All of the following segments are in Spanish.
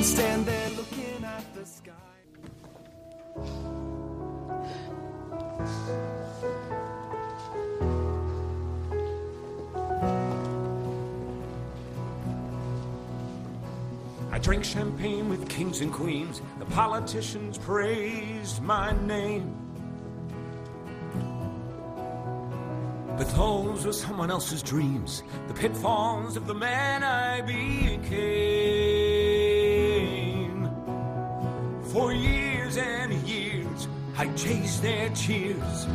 Don't stand there looking at the sky. I drank champagne with kings and queens. The politicians praised my name. But those were someone else's dreams, the pitfalls of the man I became. Chased their cheers,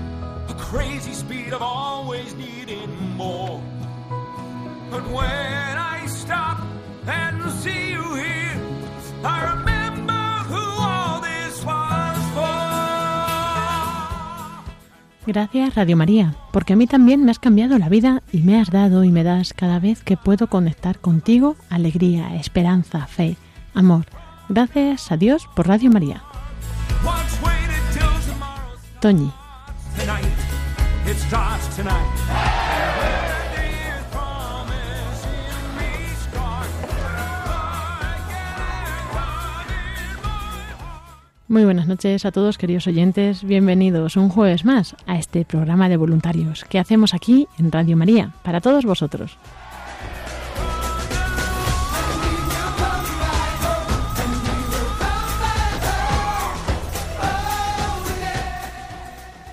a crazy speed of always needing more. But when I stop and see you here, I remember who all this was for. Gracias Radio María, porque a mí también me has cambiado la vida y me has dado y me das cada vez que puedo conectar contigo alegría, esperanza, fe, amor. Gracias a Dios por Radio María. Muy buenas noches a todos queridos oyentes, bienvenidos un jueves más a este programa de voluntarios que hacemos aquí en Radio María para todos vosotros.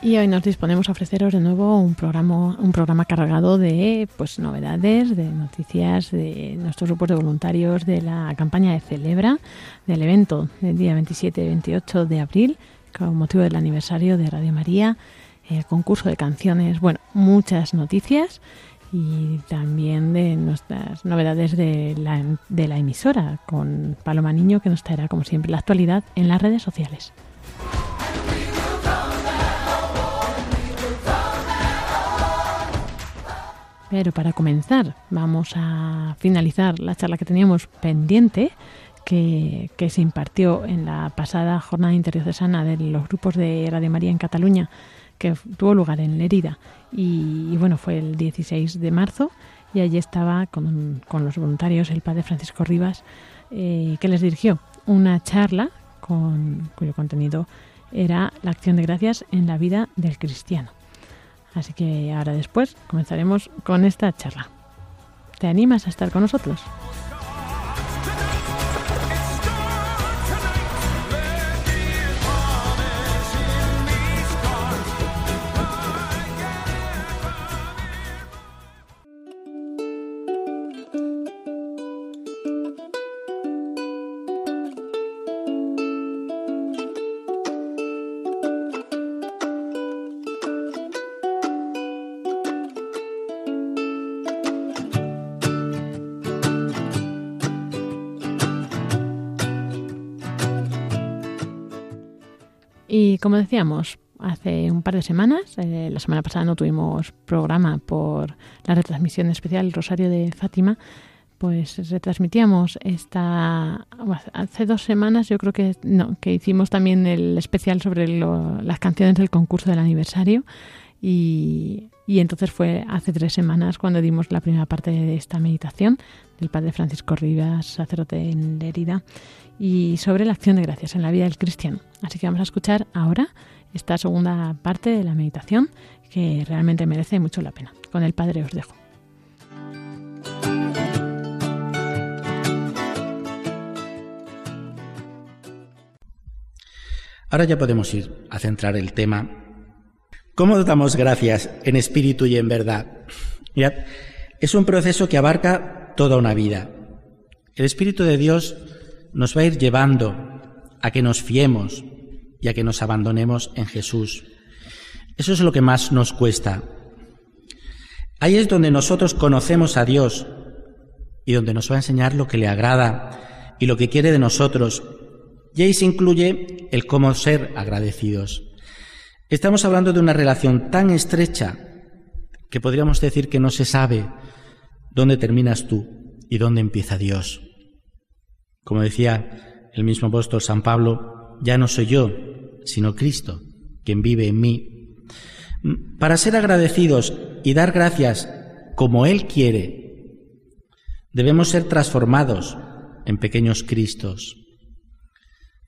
Y hoy nos disponemos a ofreceros de nuevo un programa, un programa cargado de pues novedades, de noticias de nuestros grupos de voluntarios de la campaña de Celebra, del evento del día 27 y 28 de abril, con motivo del aniversario de Radio María, el concurso de canciones, bueno, muchas noticias y también de nuestras novedades de la, de la emisora, con Paloma Niño, que nos traerá, como siempre, la actualidad en las redes sociales. Pero para comenzar, vamos a finalizar la charla que teníamos pendiente, que, que se impartió en la pasada jornada interdiocesana de los grupos de Radio María en Cataluña, que tuvo lugar en Lerida. Y, y bueno, fue el 16 de marzo y allí estaba con, con los voluntarios el padre Francisco Rivas, eh, que les dirigió una charla con, cuyo contenido era la acción de gracias en la vida del cristiano. Así que ahora después comenzaremos con esta charla. ¿Te animas a estar con nosotros? Y como decíamos, hace un par de semanas, eh, la semana pasada no tuvimos programa por la retransmisión especial Rosario de Fátima, pues retransmitíamos esta hace dos semanas yo creo que no, que hicimos también el especial sobre lo- las canciones del concurso del aniversario y, y entonces fue hace tres semanas cuando dimos la primera parte de esta meditación del padre Francisco Rivas, sacerdote en Lerida, y sobre la acción de gracias en la vida del cristiano. Así que vamos a escuchar ahora esta segunda parte de la meditación que realmente merece mucho la pena. Con el padre os dejo. Ahora ya podemos ir a centrar el tema. ¿Cómo damos gracias en espíritu y en verdad? Mirad, es un proceso que abarca toda una vida. El Espíritu de Dios nos va a ir llevando a que nos fiemos y a que nos abandonemos en Jesús. Eso es lo que más nos cuesta. Ahí es donde nosotros conocemos a Dios y donde nos va a enseñar lo que le agrada y lo que quiere de nosotros. Y ahí se incluye el cómo ser agradecidos. Estamos hablando de una relación tan estrecha que podríamos decir que no se sabe dónde terminas tú y dónde empieza Dios. Como decía el mismo apóstol San Pablo, ya no soy yo, sino Cristo, quien vive en mí. Para ser agradecidos y dar gracias como Él quiere, debemos ser transformados en pequeños Cristos,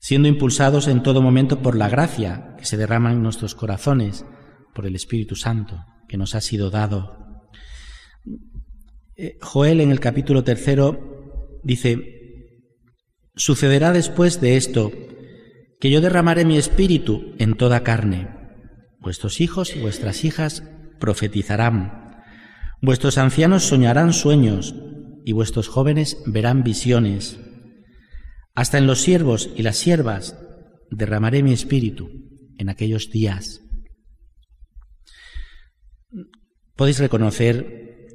siendo impulsados en todo momento por la gracia que se derrama en nuestros corazones, por el Espíritu Santo que nos ha sido dado. Eh, Joel en el capítulo tercero dice, sucederá después de esto que yo derramaré mi espíritu en toda carne. Vuestros hijos y vuestras hijas profetizarán. Vuestros ancianos soñarán sueños y vuestros jóvenes verán visiones. Hasta en los siervos y las siervas derramaré mi espíritu en aquellos días. Podéis reconocer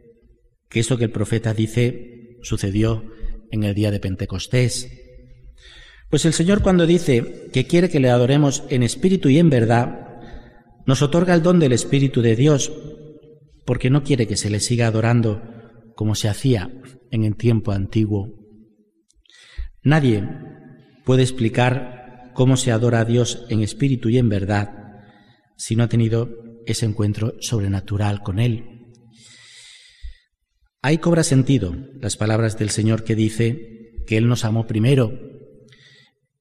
que esto que el profeta dice sucedió en el día de Pentecostés. Pues el Señor cuando dice que quiere que le adoremos en espíritu y en verdad, nos otorga el don del Espíritu de Dios, porque no quiere que se le siga adorando como se hacía en el tiempo antiguo. Nadie puede explicar cómo se adora a Dios en espíritu y en verdad si no ha tenido ese encuentro sobrenatural con Él. Ahí cobra sentido las palabras del Señor que dice que Él nos amó primero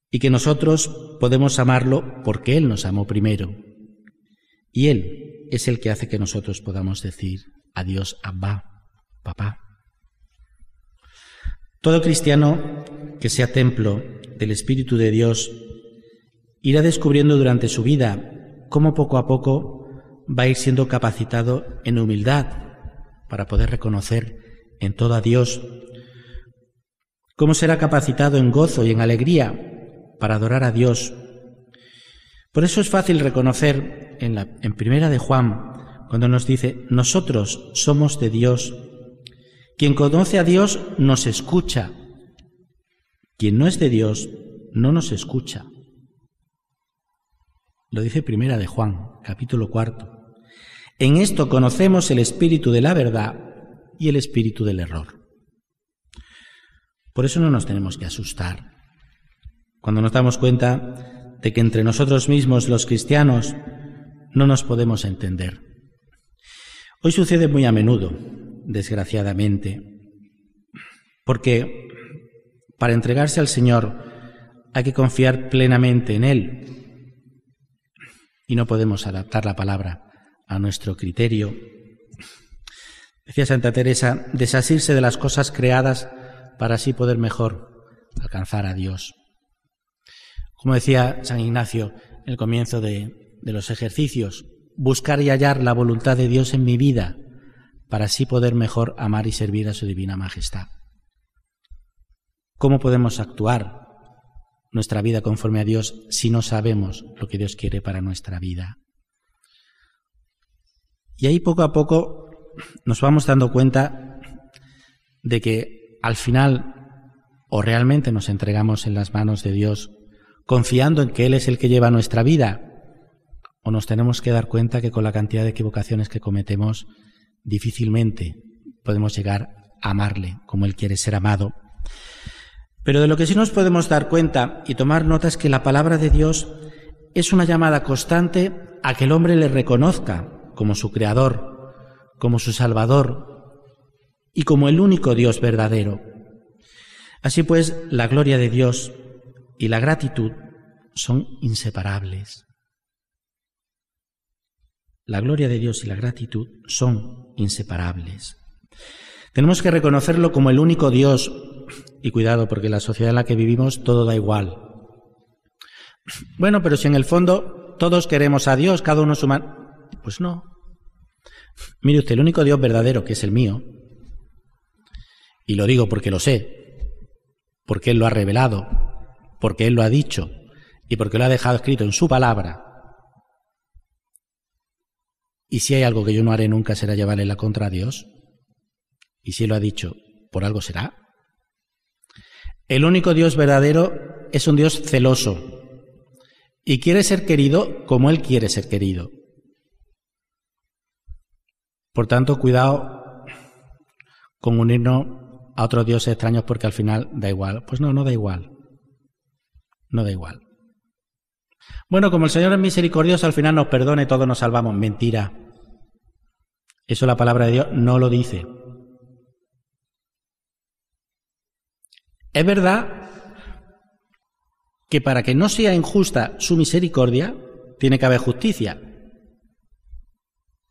y que nosotros podemos amarlo porque Él nos amó primero. Y Él es el que hace que nosotros podamos decir adiós, Abba, papá. Todo cristiano que sea templo del Espíritu de Dios irá descubriendo durante su vida cómo poco a poco va a ir siendo capacitado en humildad para poder reconocer en todo a Dios, cómo será capacitado en gozo y en alegría para adorar a Dios. Por eso es fácil reconocer en, la, en primera de Juan, cuando nos dice, nosotros somos de Dios. Quien conoce a Dios nos escucha. Quien no es de Dios no nos escucha. Lo dice primera de Juan, capítulo cuarto. En esto conocemos el espíritu de la verdad y el espíritu del error. Por eso no nos tenemos que asustar. Cuando nos damos cuenta de que entre nosotros mismos los cristianos no nos podemos entender. Hoy sucede muy a menudo, desgraciadamente, porque para entregarse al Señor hay que confiar plenamente en Él y no podemos adaptar la palabra a nuestro criterio. Decía Santa Teresa, desasirse de las cosas creadas para así poder mejor alcanzar a Dios. Como decía San Ignacio en el comienzo de, de los ejercicios, buscar y hallar la voluntad de Dios en mi vida para así poder mejor amar y servir a su divina majestad. ¿Cómo podemos actuar nuestra vida conforme a Dios si no sabemos lo que Dios quiere para nuestra vida? Y ahí poco a poco nos vamos dando cuenta de que al final o realmente nos entregamos en las manos de Dios confiando en que Él es el que lleva nuestra vida, o nos tenemos que dar cuenta que con la cantidad de equivocaciones que cometemos difícilmente podemos llegar a amarle como Él quiere ser amado. Pero de lo que sí nos podemos dar cuenta y tomar nota es que la palabra de Dios es una llamada constante a que el hombre le reconozca como su creador, como su salvador y como el único Dios verdadero. Así pues, la gloria de Dios y la gratitud son inseparables. La gloria de Dios y la gratitud son inseparables. Tenemos que reconocerlo como el único Dios, y cuidado, porque en la sociedad en la que vivimos todo da igual. Bueno, pero si en el fondo todos queremos a Dios, cada uno su man... Pues no. Mire usted, el único Dios verdadero, que es el mío, y lo digo porque lo sé, porque Él lo ha revelado, porque Él lo ha dicho y porque lo ha dejado escrito en su palabra. Y si hay algo que yo no haré nunca será llevarle la contra a Dios. Y si lo ha dicho, por algo será. El único Dios verdadero es un Dios celoso y quiere ser querido como Él quiere ser querido. Por tanto, cuidado con unirnos a otros dioses extraños porque al final da igual. Pues no, no da igual. No da igual. Bueno, como el Señor es misericordioso, al final nos perdone, todos nos salvamos. Mentira. Eso la palabra de Dios no lo dice. Es verdad que para que no sea injusta su misericordia, tiene que haber justicia.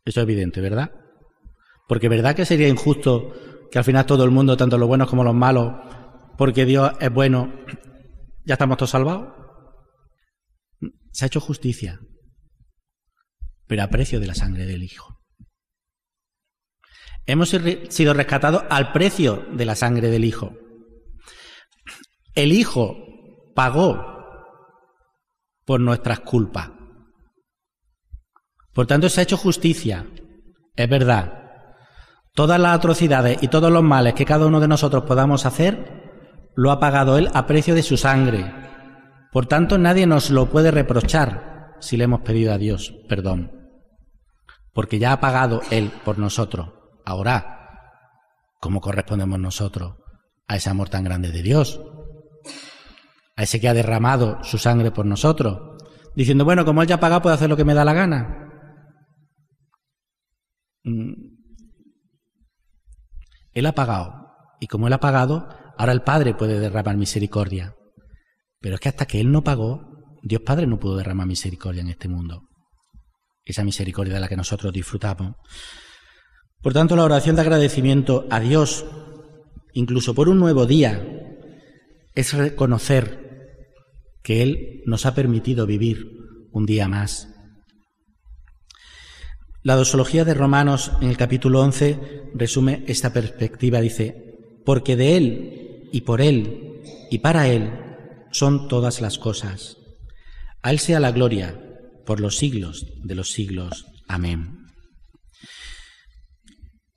Eso es evidente, ¿verdad? Porque ¿verdad que sería injusto que al final todo el mundo, tanto los buenos como los malos, porque Dios es bueno, ya estamos todos salvados? Se ha hecho justicia, pero a precio de la sangre del Hijo. Hemos sido rescatados al precio de la sangre del Hijo. El Hijo pagó por nuestras culpas. Por tanto, se ha hecho justicia. Es verdad. Todas las atrocidades y todos los males que cada uno de nosotros podamos hacer, lo ha pagado Él a precio de su sangre. Por tanto, nadie nos lo puede reprochar si le hemos pedido a Dios perdón. Porque ya ha pagado Él por nosotros. Ahora, ¿cómo correspondemos nosotros a ese amor tan grande de Dios? A ese que ha derramado su sangre por nosotros, diciendo, bueno, como Él ya ha pagado, puedo hacer lo que me da la gana. Mm. Él ha pagado, y como Él ha pagado, ahora el Padre puede derramar misericordia. Pero es que hasta que Él no pagó, Dios Padre no pudo derramar misericordia en este mundo. Esa misericordia de la que nosotros disfrutamos. Por tanto, la oración de agradecimiento a Dios, incluso por un nuevo día, es reconocer que Él nos ha permitido vivir un día más. La dosología de Romanos en el capítulo 11 resume esta perspectiva. Dice, porque de Él y por Él y para Él son todas las cosas. A Él sea la gloria por los siglos de los siglos. Amén.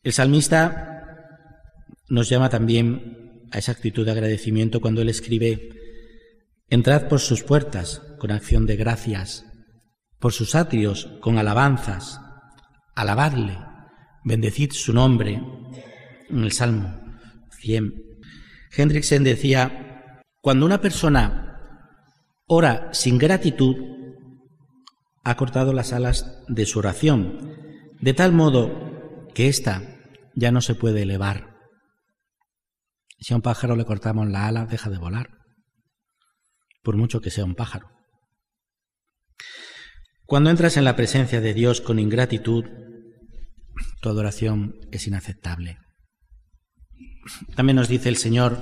El salmista nos llama también a esa actitud de agradecimiento cuando él escribe, Entrad por sus puertas con acción de gracias, por sus atrios con alabanzas, alabadle, bendecid su nombre. En el Salmo 100. Hendrickson decía, cuando una persona ora sin gratitud, ha cortado las alas de su oración, de tal modo que ésta ya no se puede elevar. Si a un pájaro le cortamos la ala, deja de volar, por mucho que sea un pájaro. Cuando entras en la presencia de Dios con ingratitud, tu adoración es inaceptable. También nos dice el Señor,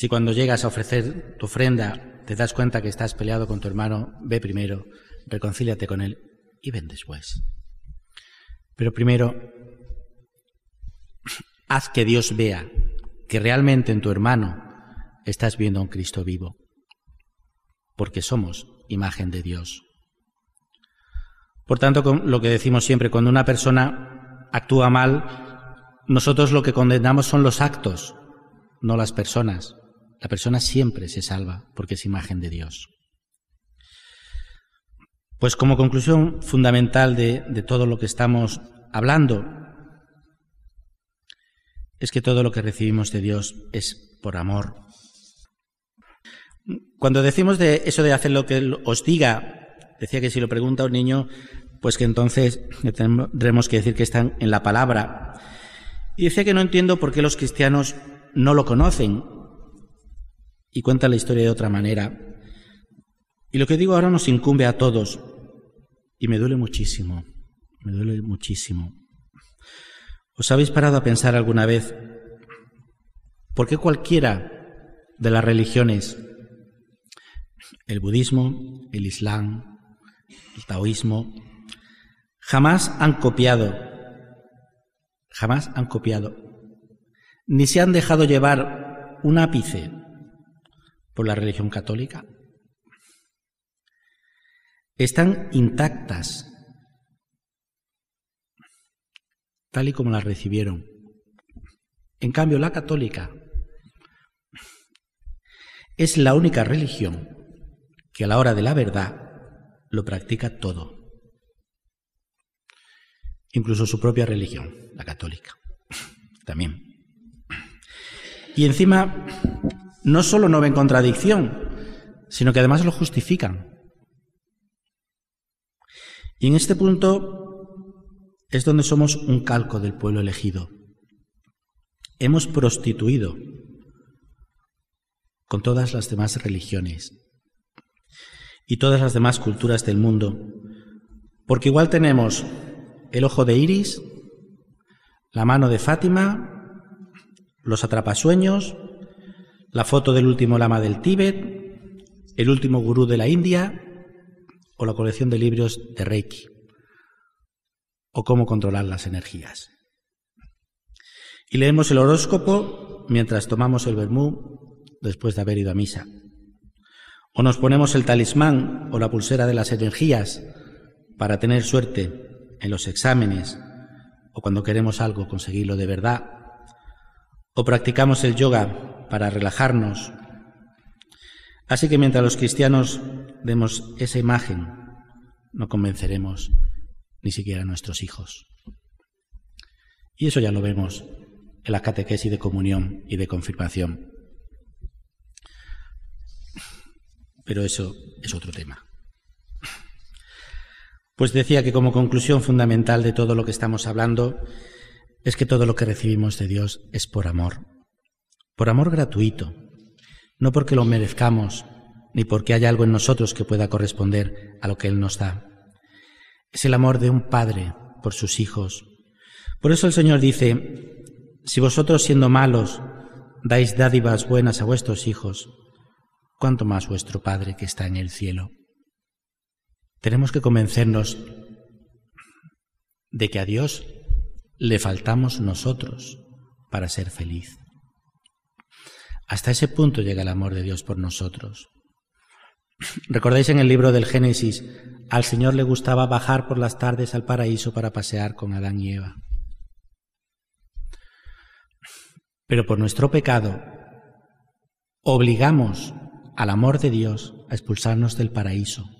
si cuando llegas a ofrecer tu ofrenda te das cuenta que estás peleado con tu hermano, ve primero, reconcíliate con él y ven después. Pero primero Haz que Dios vea que realmente en tu hermano estás viendo a un Cristo vivo, porque somos imagen de Dios. Por tanto, lo que decimos siempre, cuando una persona actúa mal, nosotros lo que condenamos son los actos, no las personas. La persona siempre se salva porque es imagen de Dios. Pues como conclusión fundamental de, todo lo que estamos hablando, es que todo lo que recibimos de Dios es por amor. Cuando decimos de eso de hacer lo que Él os diga, decía que si lo pregunta un niño, pues que entonces tendremos que decir que están en la palabra. Y decía que no entiendo por qué los cristianos no lo conocen. Y cuenta la historia de otra manera. Y lo que digo ahora nos incumbe a todos. Y me duele muchísimo. Me duele muchísimo. ¿Os habéis parado a pensar alguna vez por qué cualquiera de las religiones, el budismo, el islam, el taoísmo, jamás han copiado, jamás han copiado, ni se han dejado llevar un ápice la religión católica? Están intactas tal y como la recibieron. En cambio, la católica es la única religión que a la hora de la verdad lo practica todo. Incluso su propia religión, la católica. También. Y encima, no solo no ven contradicción, sino que además lo justifican. Y en este punto es donde somos un calco del pueblo elegido. Hemos prostituido con todas las demás religiones y todas las demás culturas del mundo, porque igual tenemos el ojo de Iris, la mano de Fátima, los atrapasueños, la foto del último lama del Tíbet, el último gurú de la India o la colección de libros de Reiki o cómo controlar las energías. Y leemos el horóscopo mientras tomamos el vermú después de haber ido a misa. O nos ponemos el talismán o la pulsera de las energías para tener suerte en los exámenes o cuando queremos algo conseguirlo de verdad. O practicamos el yoga para relajarnos. Así que mientras los cristianos demos esa imagen, no convenceremos ni siquiera a nuestros hijos. Y eso ya lo vemos en la catequesis de comunión y de confirmación. Pero eso es otro tema. Pues decía que como conclusión fundamental de todo lo que estamos hablando es que todo lo que recibimos de Dios es por amor, por amor gratuito, no porque lo merezcamos, ni porque haya algo en nosotros que pueda corresponder a lo que Él nos da. Es el amor de un padre por sus hijos. Por eso el Señor dice, si vosotros siendo malos dais dádivas buenas a vuestros hijos, cuánto más vuestro Padre que está en el cielo. Tenemos que convencernos de que a Dios le faltamos nosotros para ser feliz. Hasta ese punto llega el amor de Dios por nosotros. Recordáis en el libro del Génesis, al Señor le gustaba bajar por las tardes al paraíso para pasear con Adán y Eva. Pero por nuestro pecado obligamos al amor de Dios a expulsarnos del paraíso.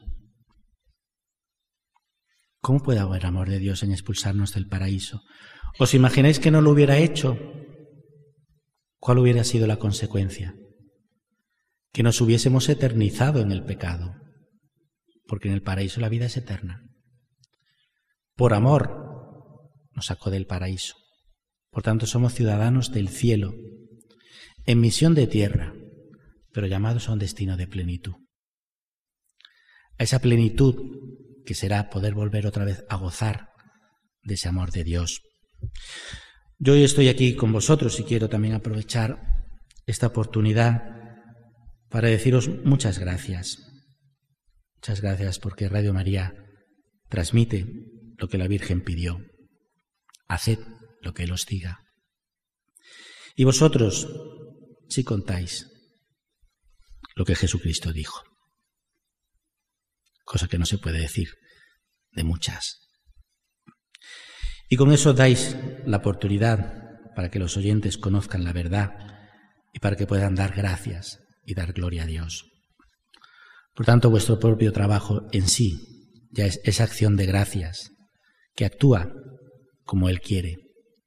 ¿Cómo puede haber amor de Dios en expulsarnos del paraíso? ¿Os imagináis que no lo hubiera hecho? ¿Cuál hubiera sido la consecuencia? Que nos hubiésemos eternizado en el pecado, porque en el paraíso la vida es eterna. Por amor nos sacó del paraíso. Por tanto, somos ciudadanos del cielo, en misión de tierra, pero llamados a un destino de plenitud. A esa plenitud que será poder volver otra vez a gozar de ese amor de Dios. Yo hoy estoy aquí con vosotros y quiero también aprovechar esta oportunidad para deciros muchas gracias. Muchas gracias porque Radio María transmite lo que la Virgen pidió. Haced lo que Él os diga. Y vosotros, si contáis lo que Jesucristo dijo. Cosa que no se puede decir de muchas. Y con eso dais la oportunidad para que los oyentes conozcan la verdad y para que puedan dar gracias y dar gloria a Dios. Por tanto, vuestro propio trabajo en sí ya es esa acción de gracias que actúa como Él quiere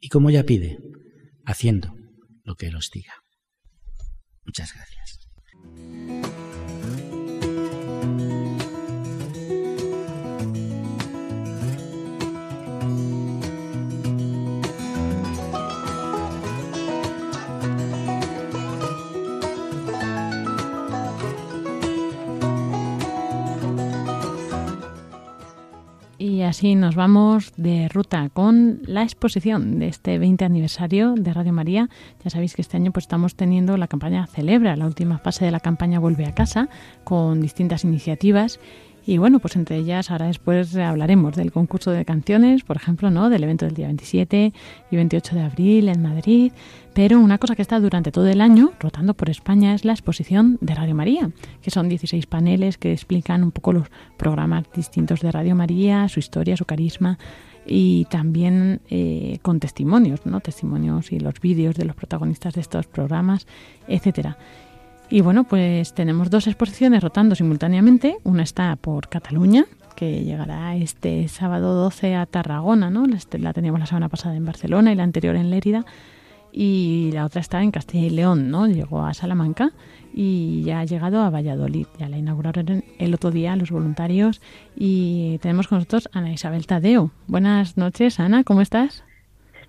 y como ella pide, haciendo lo que Él os diga. Muchas gracias. Y así nos vamos de ruta con la exposición de este 20 aniversario de Radio María. Ya sabéis que este año pues estamos teniendo la campaña Celebra, la última fase de la campaña Vuelve a casa, con distintas iniciativas y bueno, pues entre ellas ahora después hablaremos del concurso de canciones, por ejemplo, ¿no? Del evento del día 27 y 28 de abril en Madrid. Pero una cosa que está durante todo el año rotando por España es la exposición de Radio María, que son 16 paneles que explican un poco los programas distintos de Radio María, su historia, su carisma y también eh, con testimonios, ¿no? Testimonios y los vídeos de los protagonistas de estos programas, etcétera. Y bueno, pues tenemos dos exposiciones rotando simultáneamente. Una está por Cataluña, que llegará este sábado 12 a Tarragona, ¿no? La teníamos la semana pasada en Barcelona y la anterior en Lérida. Y la otra está en Castilla y León, ¿no? Llegó a Salamanca y ya ha llegado a Valladolid. Ya la inauguraron el otro día los voluntarios y tenemos con nosotros a Ana Isabel Tadeo. Buenas noches, Ana, ¿cómo estás?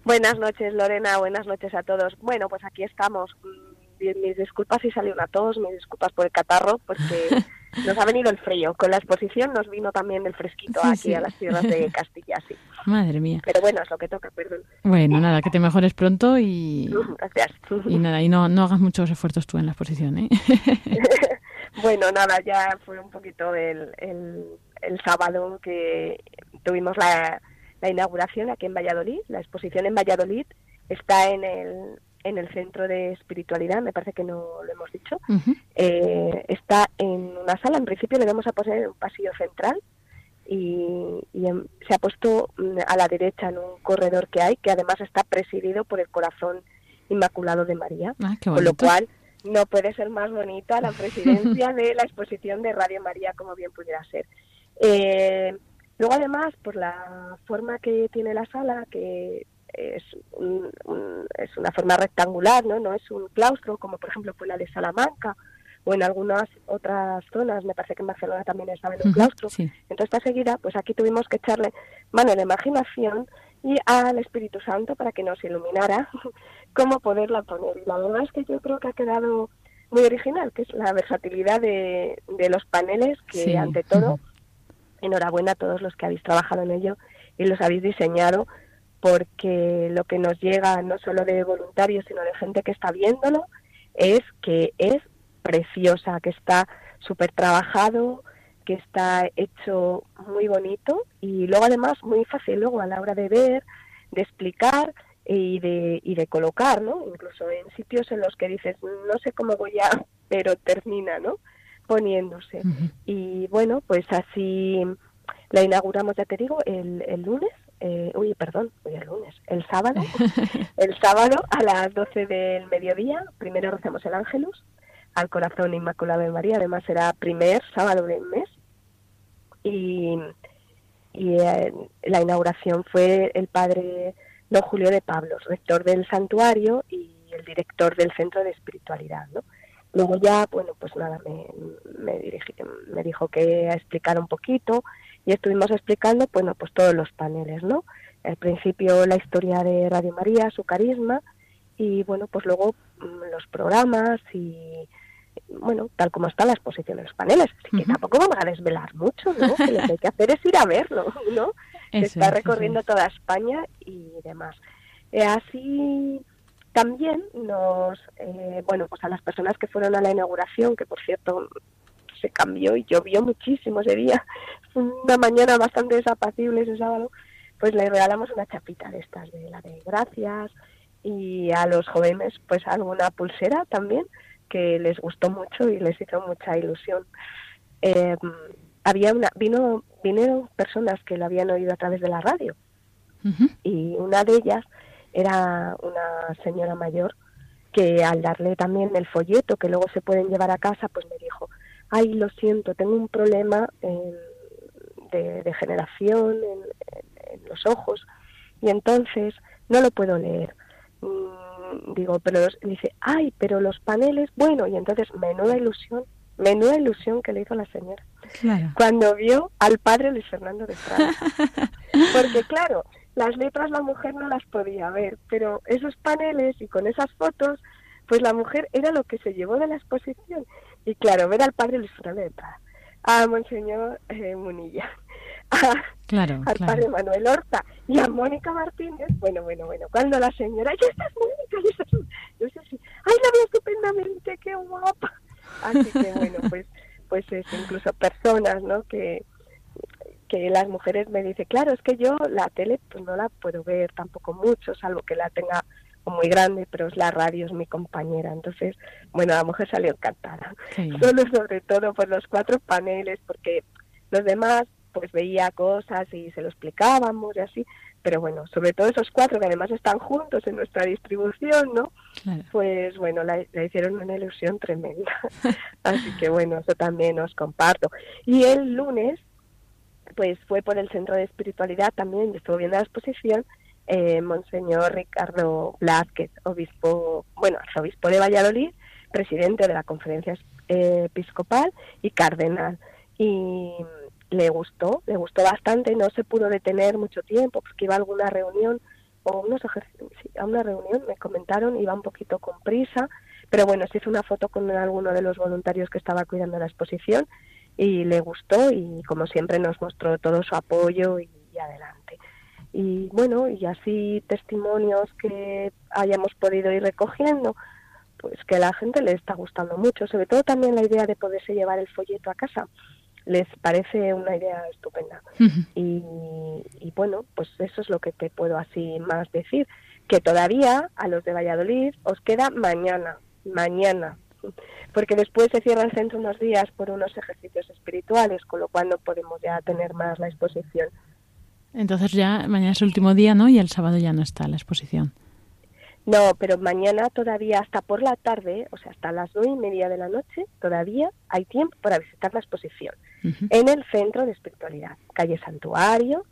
Buenas noches, Lorena. Buenas noches a todos. Bueno, pues aquí estamos mis disculpas si salió una tos, mis disculpas por el catarro, porque nos ha venido el frío. Con la exposición nos vino también el fresquito aquí a las tierras de Castilla, sí. Madre mía. Pero bueno, es lo que toca, perdón. Bueno, nada, que te mejores pronto y... Gracias. Y nada, y no, no hagas muchos esfuerzos tú en la exposición, ¿eh? bueno, nada, ya fue un poquito el, el, el sábado que tuvimos la, la inauguración aquí en Valladolid, la exposición en Valladolid está en el en el centro de espiritualidad, me parece que no lo hemos dicho. Eh, está en una sala, en principio le vamos a poner un pasillo central y, se ha puesto mm, a la derecha en un corredor que hay, que además está presidido por el corazón inmaculado de María, ah, con lo cual no puede ser más bonita la presidencia de la exposición de Radio María como bien pudiera ser. Eh, luego además, por la forma que tiene la sala, que es, es una forma rectangular, ¿no? No es un claustro como por ejemplo fue la de Salamanca o en algunas otras zonas, me parece que en Barcelona también estaba en un claustro. Entonces, esta seguida, pues aquí tuvimos que echarle mano a la imaginación y al Espíritu Santo para que nos iluminara cómo poderla poner. Y la verdad es que yo creo que ha quedado muy original, que es la versatilidad de, de los paneles, que ante todo, enhorabuena a todos los que habéis trabajado en ello y los habéis diseñado porque lo que nos llega no solo de voluntarios, sino de gente que está viéndolo, es que es preciosa, que está súper trabajado, que está hecho muy bonito y luego además muy fácil luego a la hora de ver, de explicar y de, y de colocar, ¿no? Incluso en sitios en los que dices, no sé cómo voy a, pero termina, ¿no? Poniéndose. Y bueno, pues así la inauguramos, ya te digo, el, el lunes eh, uy, perdón, hoy es lunes, el sábado, el sábado a las 12 del mediodía, primero recemos el Ángelus al corazón Inmaculado de María, además será primer sábado del mes, y, y eh, la inauguración fue el padre don Julio de Pablos, rector del santuario y el director del centro de espiritualidad, ¿no? Luego ya, bueno, pues nada, me, me, me dijo que explicar un poquito y estuvimos explicando, bueno, pues todos los paneles, ¿no? Al principio la historia de Radio María, su carisma y bueno, pues luego mm, los programas y bueno, tal como está la exposición de los paneles. Así que tampoco vamos a desvelar mucho, ¿no? Que lo que hay que hacer es ir a verlo, ¿no? está recorriendo toda España y demás. Eh, así también nos, eh, bueno, pues a las personas que fueron a la inauguración, que por cierto se cambió y llovió muchísimo ese día, una mañana bastante desapacible ese sábado, pues le regalamos una chapita de estas, de la de gracias, y a los jóvenes pues alguna pulsera también, que les gustó mucho y les hizo mucha ilusión. Eh, había una, vino, vinieron personas que lo habían oído a través de la radio, y una de ellas era una señora mayor que al darle también el folleto que luego se pueden llevar a casa, pues me dijo, ay, lo siento, tengo un problema de, de, generación en, los ojos y entonces no lo puedo leer. Mm, digo, pero dice, ay, pero los paneles, bueno, y entonces menuda ilusión, menuda ilusión que le hizo la señora. Cuando vio al padre Luis Fernando de Prada. Porque claro, las letras la mujer no las podía ver, pero esos paneles y con esas fotos, pues la mujer era lo que se llevó de la exposición. Y claro, ver al padre Luis Prada, a Monseñor eh, Munilla, al padre Manuel Horta y a Mónica Martínez, bueno, bueno, bueno, cuando la señora, ya estás Mónica, ya estás, yo sé si, ay, la veo estupendamente, qué guapa. Así que bueno, pues, pues es incluso personas, ¿no? Que, que las mujeres me dicen, claro, es que yo la tele pues no la puedo ver tampoco mucho, salvo que la tenga muy grande, pero es la radio, es mi compañera. Entonces, bueno, la mujer salió encantada. Solo sobre todo por los cuatro paneles, porque los demás pues veía cosas y se lo explicábamos y así, pero bueno, sobre todo esos cuatro que además están juntos en nuestra distribución, ¿no? Pues bueno, la, hicieron una ilusión tremenda. así que bueno, eso también os comparto. Y el lunes, pues fue por el Centro de Espiritualidad también, estuvo viendo la exposición, eh, Monseñor Ricardo Blázquez, obispo, bueno, arzobispo de Valladolid, presidente de la conferencia episcopal y cardenal. Y le gustó, le gustó bastante, no se pudo detener mucho tiempo porque iba a alguna reunión o unos a una reunión, me comentaron, iba un poquito con prisa, pero bueno, se hizo una foto con alguno de los voluntarios que estaba cuidando la exposición y le gustó y como siempre nos mostró todo su apoyo y, adelante. Y bueno, y así testimonios que hayamos podido ir recogiendo, pues que a la gente le está gustando mucho, sobre todo también la idea de poderse llevar el folleto a casa les parece una idea estupenda. y, y, bueno, pues eso es lo que te puedo así más decir, que todavía a los de Valladolid os queda mañana, mañana, porque después se cierra el centro unos días por unos ejercicios espirituales, con lo cual no podemos ya tener más la exposición. Entonces ya mañana es el último día, ¿no? Y el sábado ya no está la exposición. No, pero mañana todavía hasta por la tarde, o sea, hasta las nueve y media de la noche, todavía hay tiempo para visitar la exposición en el Centro de Espiritualidad, calle Santuario,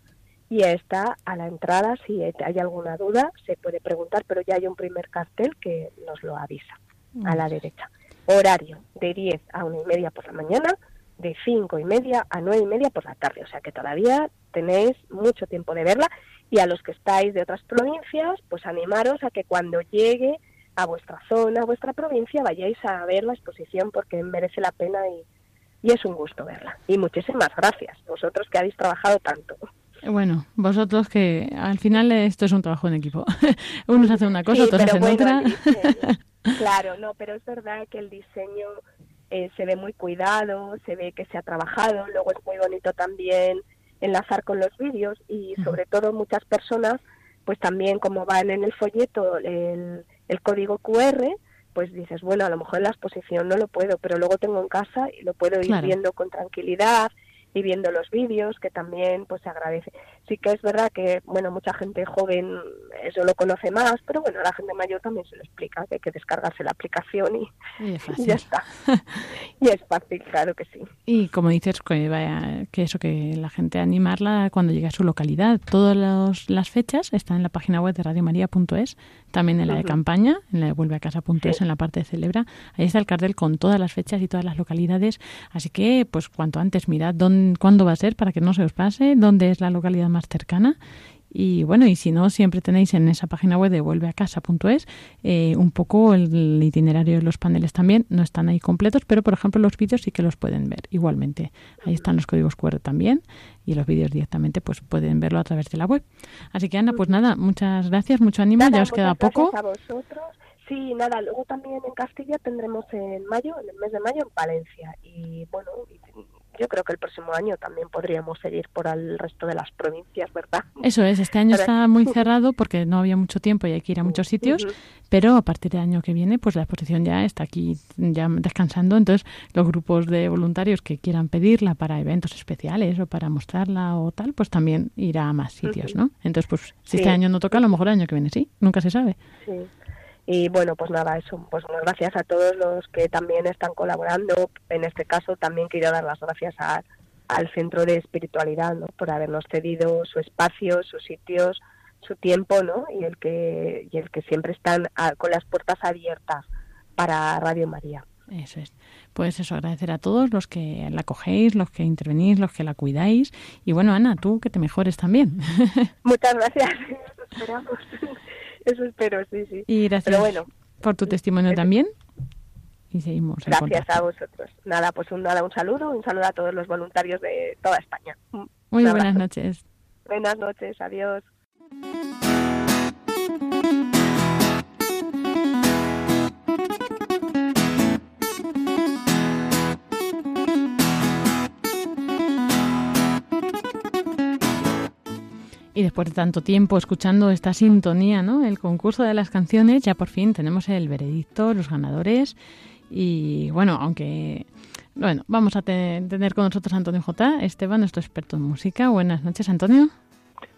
y está a la entrada. Si hay alguna duda, se puede preguntar, pero ya hay un primer cartel que nos lo avisa a la derecha. Horario de 10 a una y media por la mañana, de cinco y media a nueve y media por la tarde. O sea que todavía tenéis mucho tiempo de verla y a los que estáis de otras provincias, pues animaros a que cuando llegue a vuestra zona, a vuestra provincia, vayáis a ver la exposición porque merece la pena y, es un gusto verla. Y muchísimas gracias, vosotros que habéis trabajado tanto. Bueno, vosotros que al final esto es un trabajo en equipo. Unos hacen una cosa, otros hacen otra. claro, no, pero es verdad que el diseño eh, se ve muy cuidado, se ve que se ha trabajado, luego es muy bonito también enlazar con los vídeos y sobre todo muchas personas, pues también como van en el folleto el, el código QR, pues dices, bueno, a lo mejor en la exposición no lo puedo, pero luego tengo en casa y lo puedo ir viendo con tranquilidad y viendo los vídeos, que también pues se agradece. Sí que es verdad que, bueno, mucha gente joven eso lo conoce más, pero bueno, a la gente mayor también se lo explica, que hay que descargarse la aplicación y, ya está. y es fácil, claro que sí. Y como dices, que, vaya, que eso, que la gente animarla cuando llegue a su localidad. Todas las fechas están en la página web de radiomaria.es, también en la de campaña, en la de vuelveacasa.es, en la parte de celebra. Ahí está el cartel con todas las fechas y todas las localidades. Así que, pues cuanto antes mirad dónde cuándo va a ser para que no se os pase, dónde es la localidad más cercana. Y bueno, y si no, siempre tenéis en esa página web de vuelveacasa.es eh, un poco el, itinerario de los paneles también. No están ahí completos, pero por ejemplo los vídeos sí que los pueden ver igualmente. Ahí están los códigos QR también y los vídeos directamente pues pueden verlo a través de la web. Así que Ana, pues nada, muchas gracias, mucho ánimo, ya os queda poco. A vosotros. Sí, nada, luego también en Castilla tendremos en mayo, en el mes de mayo en Valencia. Y bueno, yo creo que el próximo año también podríamos seguir por el resto de las provincias, ¿verdad? Eso es, este año está muy cerrado porque no había mucho tiempo y hay que ir a muchos sitios, pero a partir del año que viene, pues la exposición ya está aquí ya descansando, entonces los grupos de voluntarios que quieran pedirla para eventos especiales o para mostrarla o tal, pues también irá a más sitios, ¿no? Entonces, pues si este año no toca, a lo mejor el año que viene sí, nunca se sabe. Sí. Y bueno, pues nada, eso, pues gracias a todos los que también están colaborando. En este caso también quiero dar las gracias al Centro de Espiritualidad, ¿no? Por habernos cedido su espacio, sus sitios, su tiempo, ¿no? Y el que, y el que siempre están con las puertas abiertas para Radio María. Eso es. Pues eso, agradecer a todos los que la cogéis, los que intervenís, los que la cuidáis. Y bueno, Ana, tú que te mejores también. Muchas gracias. Esperamos. Eso espero, sí, sí. Y gracias bueno, por tu testimonio también. Y seguimos. Gracias a vosotros. Nada, pues un, nada, un saludo, un saludo a todos los voluntarios de toda España. Muy buenas noches. Buenas noches, adiós. Y después de tanto tiempo escuchando esta sintonía, ¿no? El concurso de las canciones, ya por fin tenemos el veredicto, los ganadores. Y bueno, aunque Bueno, vamos a tener con nosotros a Antonio J. Esteban, nuestro experto en música. Buenas noches, Antonio.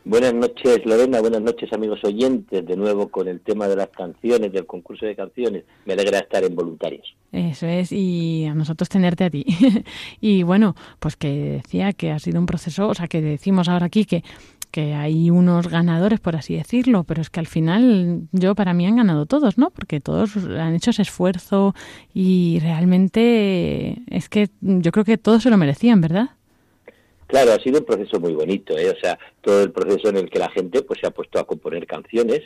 Buenas noches, Lorena. Buenas noches, amigos oyentes. De nuevo con el tema de las canciones, del concurso de canciones. Me alegra estar en voluntarios. Eso es, y a nosotros tenerte a ti. y bueno, pues que decía que ha sido un proceso, o sea, que decimos ahora aquí que que hay unos ganadores, por así decirlo, pero es que al final yo para mí han ganado todos, ¿no? Porque todos han hecho ese esfuerzo y realmente es que yo creo que todos se lo merecían, ¿verdad? Claro, ha sido un proceso muy bonito, ¿eh? O sea, todo el proceso en el que la gente pues se ha puesto a componer canciones,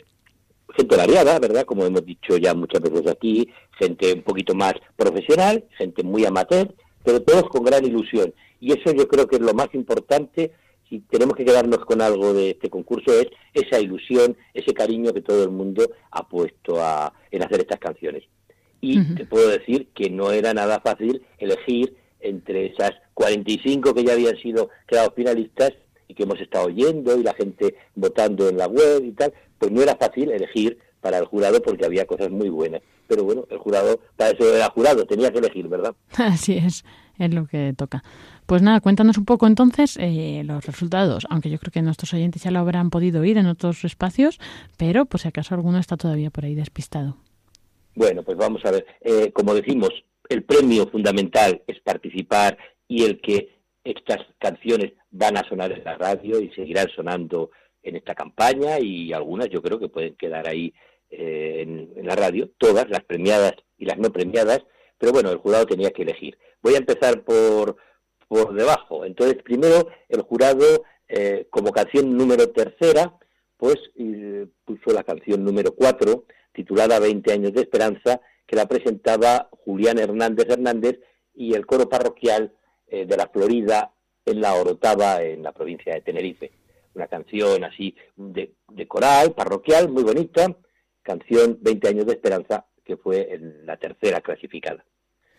gente variada, ¿verdad? Como hemos dicho ya muchas veces aquí, gente un poquito más profesional, gente muy amateur, pero todos con gran ilusión. Y eso yo creo que es lo más importante si tenemos que quedarnos con algo de este concurso es esa ilusión, ese cariño que todo el mundo ha puesto a, en hacer estas canciones. Y te puedo decir que no era nada fácil elegir entre esas 45 que ya habían sido creados finalistas y que hemos estado oyendo y la gente votando en la web y tal, pues no era fácil elegir para el jurado porque había cosas muy buenas. Pero bueno, el jurado, para eso era jurado, tenía que elegir, ¿verdad? Así es, es lo que toca. Pues nada, cuéntanos un poco entonces eh, los resultados, aunque yo creo que nuestros oyentes ya lo habrán podido oír en otros espacios, pero pues si acaso alguno está todavía por ahí despistado. Bueno, pues vamos a ver. Eh, como decimos, el premio fundamental es participar y el que estas canciones van a sonar en la radio y seguirán sonando en esta campaña y algunas yo creo que pueden quedar ahí eh, en, en, la radio, todas, las premiadas y las no premiadas, pero bueno, el jurado tenía que elegir. Voy a empezar por, por debajo. Entonces, primero, el jurado, eh, como canción número tercera, pues puso la canción número cuatro, titulada 20 años de esperanza, que la presentaba Julián Hernández Hernández y el coro parroquial eh, de la Florida en la Orotava, en la provincia de Tenerife. Una canción así de, de coral, parroquial, muy bonita, canción 20 años de esperanza, que fue en la tercera clasificada.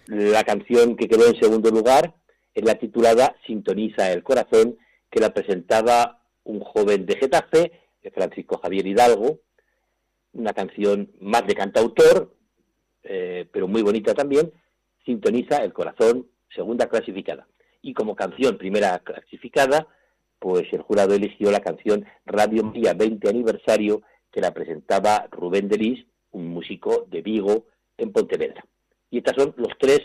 La canción que quedó en segundo lugar es la titulada Sintoniza el corazón, que la presentaba un joven de Getafe, Francisco Javier Hidalgo, una canción más de cantautor, eh, pero muy bonita también, Sintoniza el corazón, segunda clasificada. Y como canción primera clasificada, pues el jurado eligió la canción Radio María 20 aniversario, que la presentaba Rubén Delis, un músico de Vigo, en Pontevedra. Y estos son los tres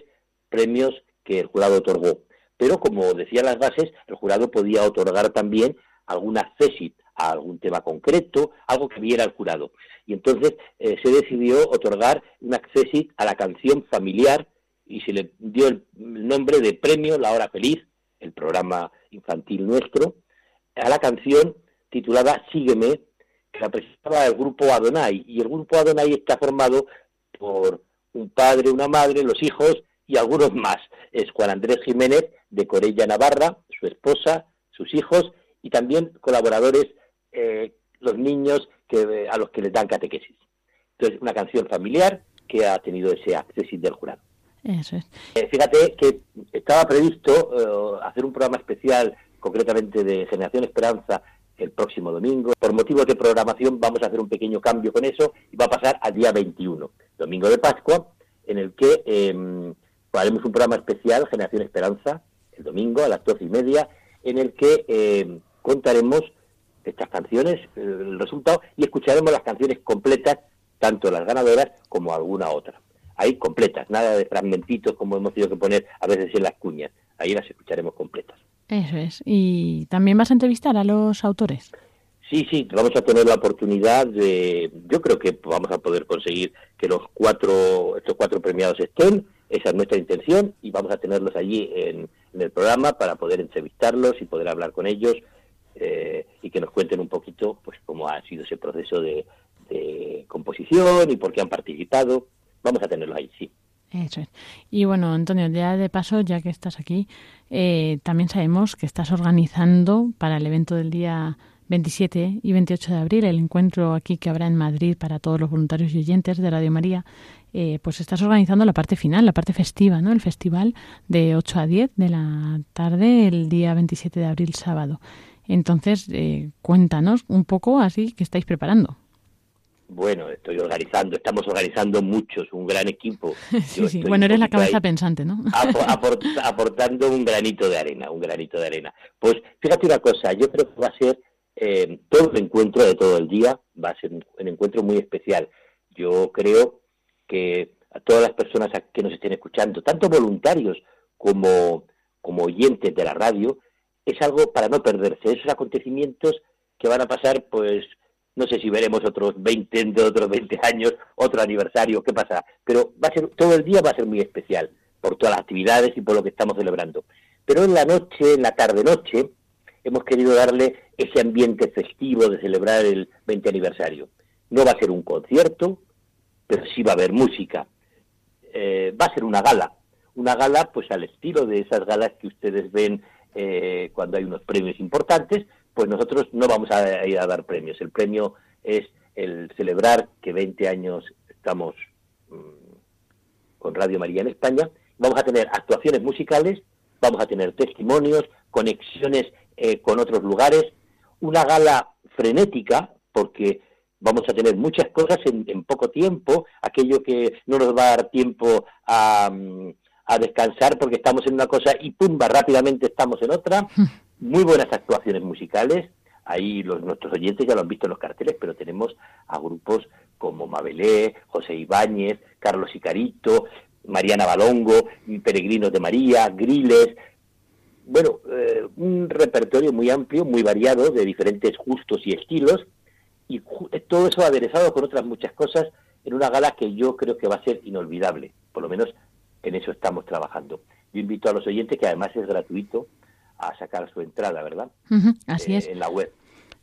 premios que el jurado otorgó pero como decían las bases, el jurado podía otorgar también alguna CESIT a algún tema concreto, algo que viera el jurado. Y entonces eh, se decidió otorgar una CESIT a la canción familiar y se le dio el nombre de Premio La Hora Feliz, el programa infantil nuestro, a la canción titulada Sígueme, que la presentaba el grupo Adonai. Y el grupo Adonai está formado por un padre, una madre, los hijos y algunos más. Es Juan Andrés Jiménez de Corella Navarra, su esposa, sus hijos y también colaboradores, eh, los niños que, a los que les dan catequesis. Entonces, una canción familiar que ha tenido ese acceso del jurado. Eso es. Eh, fíjate que estaba previsto eh, hacer un programa especial, concretamente de Generación Esperanza, el próximo domingo. Por motivos de programación vamos a hacer un pequeño cambio con eso y va a pasar al día 21, domingo de Pascua, en el que em, haremos un programa especial, Generación Esperanza, el domingo a las doce y media, en el que eh, contaremos estas canciones, el resultado, y escucharemos las canciones completas, tanto las ganadoras como alguna otra. Ahí completas, nada de fragmentitos como hemos tenido que poner a veces en las cuñas. Ahí las escucharemos completas. Eso es. ¿Y también vas a entrevistar a los autores? Sí, sí, vamos a tener la oportunidad de, yo creo que vamos a poder conseguir que los cuatro, estos cuatro premiados estén, esa es nuestra intención y vamos a tenerlos allí en, el programa para poder entrevistarlos y poder hablar con ellos eh, y que nos cuenten un poquito pues cómo ha sido ese proceso de, composición y por qué han participado. Vamos a tenerlos ahí, sí. Eso es. Y bueno, Antonio, ya de paso, ya que estás aquí, eh, también sabemos que estás organizando para el evento del día 27 y 28 de abril, el encuentro aquí que habrá en Madrid para todos los voluntarios y oyentes de Radio María, eh, pues estás organizando la parte final, la parte festiva, ¿no? El festival de 8 a 10 de la tarde el día 27 de abril, sábado. Entonces, eh, cuéntanos un poco así que estáis preparando. Bueno, estoy organizando, estamos organizando muchos, un gran equipo. sí, sí. Bueno, eres la cabeza pensante, ¿no? aportando un granito de arena, un granito de arena. Pues fíjate una cosa, yo creo que va a ser eh, todo el encuentro de todo el día, va a ser un, encuentro muy especial. Yo creo que a todas las personas que nos estén escuchando, tanto voluntarios como, como oyentes de la radio, es algo para no perderse, esos acontecimientos que van a pasar, pues, no sé si veremos otros 20, de otros 20 años, otro aniversario, qué pasa, pero va a ser, todo el día va a ser muy especial, por todas las actividades y por lo que estamos celebrando. Pero en la noche, en la tarde-noche, hemos querido darle ese ambiente festivo de celebrar el 20 aniversario. No va a ser un concierto, pero sí va a haber música. Eh, va a ser una gala, una gala pues al estilo de esas galas que ustedes ven eh, cuando hay unos premios importantes, pues nosotros no vamos a ir a dar premios. El premio es el celebrar que 20 años estamos mm, con Radio María en España. Vamos a tener actuaciones musicales, vamos a tener testimonios, conexiones eh, con otros lugares, una gala frenética, porque vamos a tener muchas cosas en, poco tiempo, aquello que no nos va a dar tiempo a, mm, a descansar porque estamos en una cosa y pumba, rápidamente estamos en otra. Muy buenas actuaciones musicales. Ahí los, nuestros oyentes ya lo han visto en los carteles, pero tenemos a grupos como Mabelé, José Ibáñez, Carlos Icarito, Mariana Balongo, Peregrinos de María, Griles. Bueno, eh, un repertorio muy amplio, muy variado, de diferentes gustos y estilos, y todo eso aderezado con otras muchas cosas en una gala que yo creo que va a ser inolvidable, por lo menos en eso estamos trabajando. Yo invito a los oyentes, que además es gratuito, a sacar su entrada, ¿verdad? así eh, es. En la web.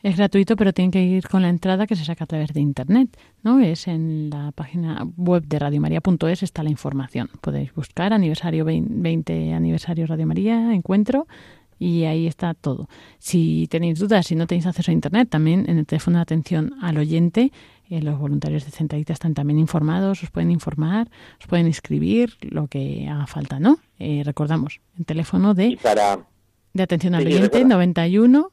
Es gratuito, pero tienen que ir con la entrada que se saca a través de Internet, ¿no? Es en la página web de radiomaria.es está la información. Podéis buscar aniversario 20, aniversario Radio María, encuentro, y ahí está todo. Si tenéis dudas, si no tenéis acceso a Internet, también en el teléfono de atención al oyente eh, los voluntarios de Centralita están también informados, os pueden informar, os pueden inscribir, lo que haga falta, ¿no? Eh, recordamos, el teléfono de, de atención al oyente 91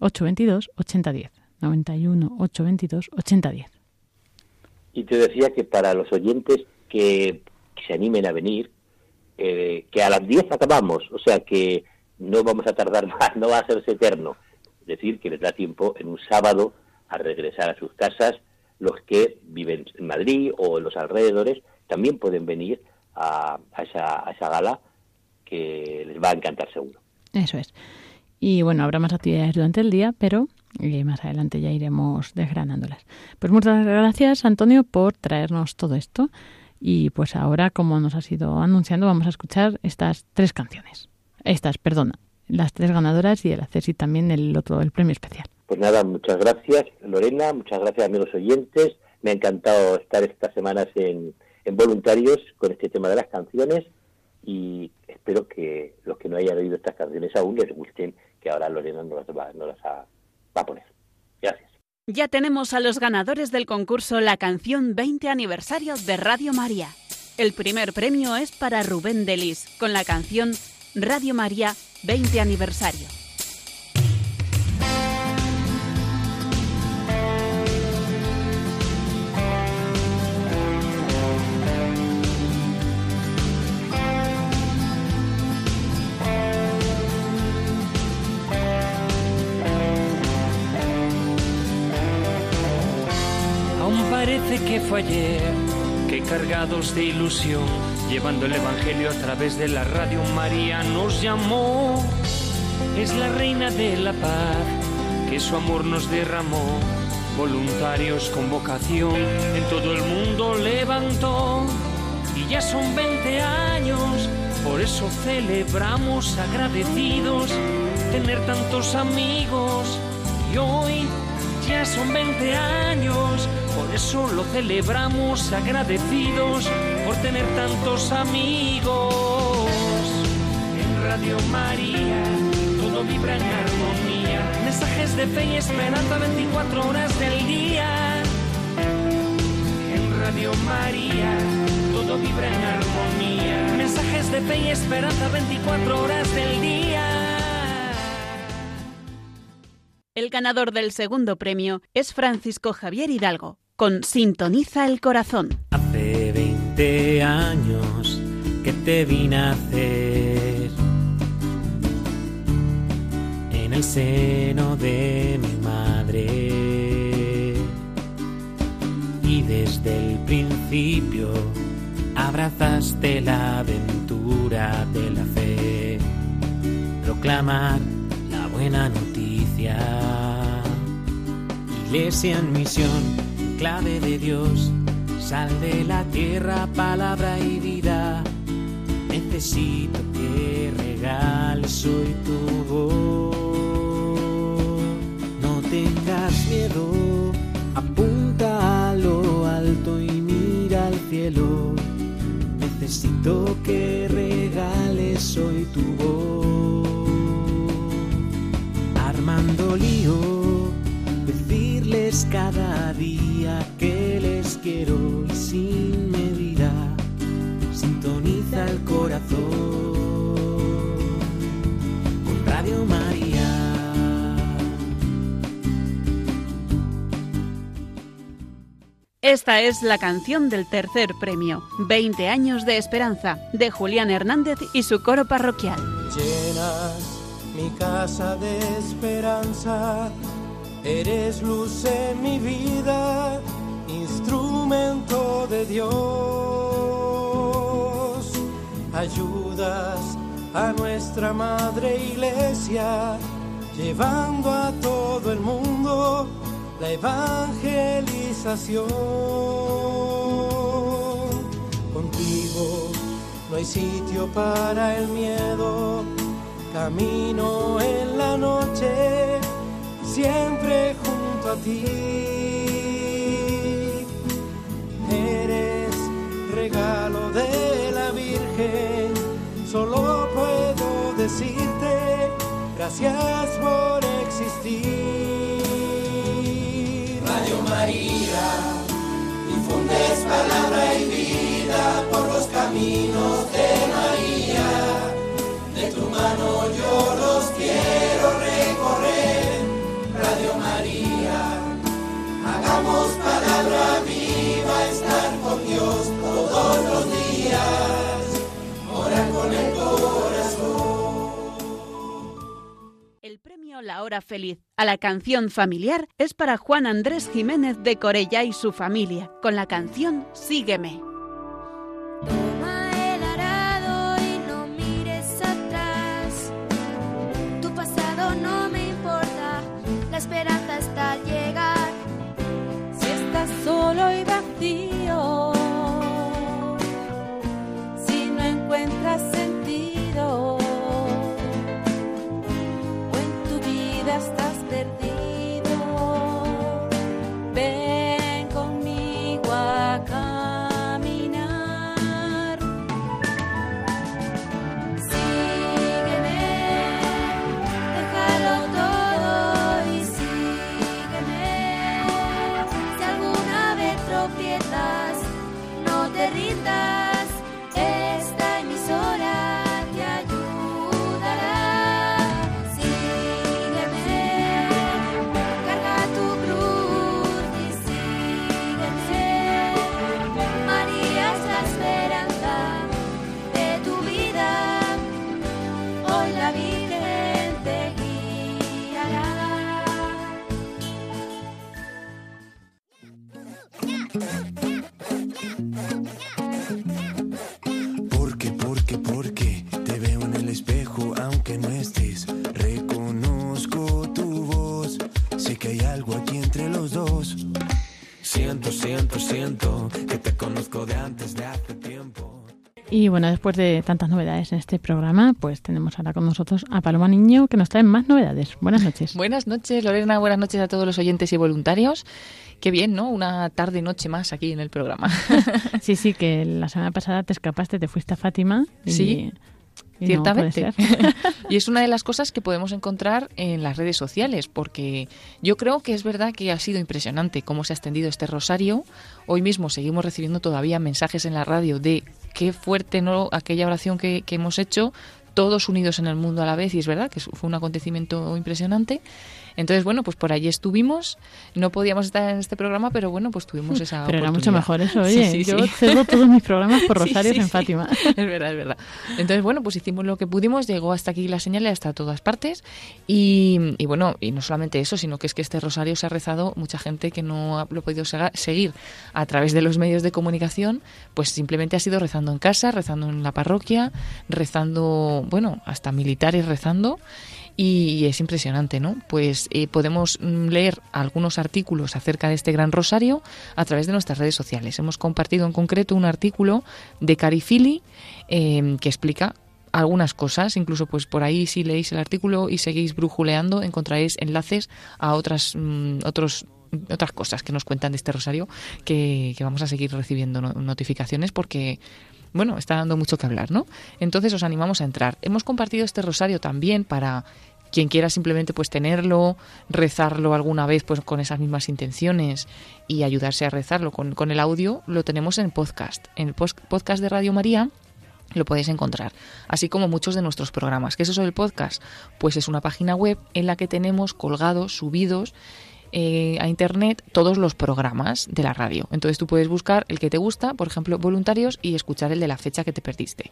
822 8010. 91 822 8010. Y te decía que para los oyentes que, se animen a venir, eh, que a las 10 acabamos, o sea que no vamos a tardar más, no va a hacerse eterno. Es decir, que les da tiempo en un sábado a regresar a sus casas los que viven en Madrid o en los alrededores también pueden venir a, esa, a esa gala que les va a encantar seguro. Eso es. Y bueno, habrá más actividades durante el día, pero eh, más adelante ya iremos desgranándolas. Pues muchas gracias, Antonio, por traernos todo esto. Y pues ahora, como nos has ido anunciando, vamos a escuchar estas tres canciones. Estas, perdona, las tres ganadoras y el hacer también el otro, el premio especial. Pues nada, muchas gracias Lorena, muchas gracias amigos oyentes. Me ha encantado estar estas semanas en, voluntarios con este tema de las canciones y espero que los que no hayan oído estas canciones aún les gusten, que ahora Lorena nos las, va, las a poner. Gracias. Ya tenemos a los ganadores del concurso La canción 20 aniversario de Radio María. El primer premio es para Rubén Delis con la canción Radio María 20 aniversario. Fue ayer que cargados de ilusión, llevando el Evangelio a través de la radio María nos llamó. Es la reina de la paz, que su amor nos derramó. Voluntarios con vocación en todo el mundo levantó. Y ya son 20 años, por eso celebramos agradecidos tener tantos amigos. Y hoy ya son 20 años eso lo celebramos agradecidos por tener tantos amigos. En Radio María todo vibra en armonía. Mensajes de fe y esperanza 24 horas del día. En Radio María todo vibra en armonía. Mensajes de fe y esperanza 24 horas del día. El ganador del segundo premio es Francisco Javier Hidalgo con Sintoniza el Corazón. Hace 20 años que te vine a hacer en el seno de mi madre y desde el principio abrazaste la aventura de la fe, proclamar la buena noticia. Iglesia en misión, clave de Dios, sal de la tierra, palabra y vida. Necesito que regales hoy tu voz. No tengas miedo, apunta a lo alto y mira al cielo. Necesito que regales hoy tu voz. Armando lío, decirles cada día que les quiero y sin medida. Sintoniza el corazón con Radio María. Esta es la canción del tercer premio, 20 años de esperanza, de Julián Hernández y su coro parroquial. Llenas mi casa de esperanza, eres luz en mi vida, instrumento de Dios. Ayudas a nuestra madre iglesia, llevando a todo el mundo la evangelización. Contigo no hay sitio para el miedo, camino en la noche, siempre junto a ti. Eres regalo de la Virgen, solo puedo decirte gracias por existir. Radio María, difundes palabra y vida por los caminos de María. Hagamos palabra viva, estar con Dios todos los días. Orar con el corazón. El premio La Hora Feliz a la canción familiar es para Juan Andrés Jiménez de Corella y su familia, con la canción Sígueme. Toma solo y vacío, Y bueno, después de tantas novedades en este programa, pues tenemos ahora con nosotros a Paloma Niño que nos trae más novedades. Buenas noches. Buenas noches, Lorena. Buenas noches a todos los oyentes y voluntarios. Qué bien, ¿no? Una tarde noche más aquí en el programa. Sí, sí, que la semana pasada te escapaste, te fuiste a Fátima. y- Sí, y Ciertamente. y es una de las cosas que podemos encontrar en las redes sociales, porque yo creo que es verdad que ha sido impresionante cómo se ha extendido este rosario. Hoy mismo seguimos recibiendo todavía mensajes en la radio de qué fuerte no aquella oración que, que hemos hecho, todos unidos en el mundo a la vez, y es verdad que fue un acontecimiento impresionante. Entonces, bueno, pues por allí estuvimos. No podíamos estar en este programa, pero bueno, pues tuvimos esa Pero era mucho mejor eso, oye. Sí, sí, yo sí. cedo todos mis programas por Rosarios en. Fátima. Es verdad, es verdad. Entonces, bueno, pues hicimos lo que pudimos, llegó hasta aquí la señal y hasta todas partes. Y, y bueno, y no solamente eso, sino que es que este rosario se ha rezado mucha gente que no ha- lo ha podido seguir a través de los medios de comunicación, pues simplemente ha sido rezando en casa, rezando en la parroquia, rezando, bueno, hasta militares rezando. Y es impresionante, ¿no? Pues eh, podemos mm, leer algunos artículos acerca de este gran rosario a través de nuestras redes sociales. Hemos compartido en concreto un artículo de Carifili eh, que explica algunas cosas, incluso pues por ahí si leéis el artículo y seguís brujuleando encontraréis enlaces a otras mm, otros otras cosas que nos cuentan de este rosario que, que vamos a seguir recibiendo no- notificaciones porque bueno, está dando mucho que hablar, ¿no? Entonces os animamos a entrar. Hemos compartido este rosario también para quien quiera simplemente pues tenerlo, rezarlo alguna vez pues con esas mismas intenciones y ayudarse a rezarlo con, con el audio, lo tenemos en podcast. En el podcast de Radio María lo podéis encontrar, así como muchos de nuestros programas. ¿Qué es eso del podcast? Pues es una página web en la que tenemos colgados, subidos eh, a internet todos los programas de la radio. Entonces tú puedes buscar el que te gusta, por ejemplo, voluntarios, y escuchar el de la fecha que te perdiste.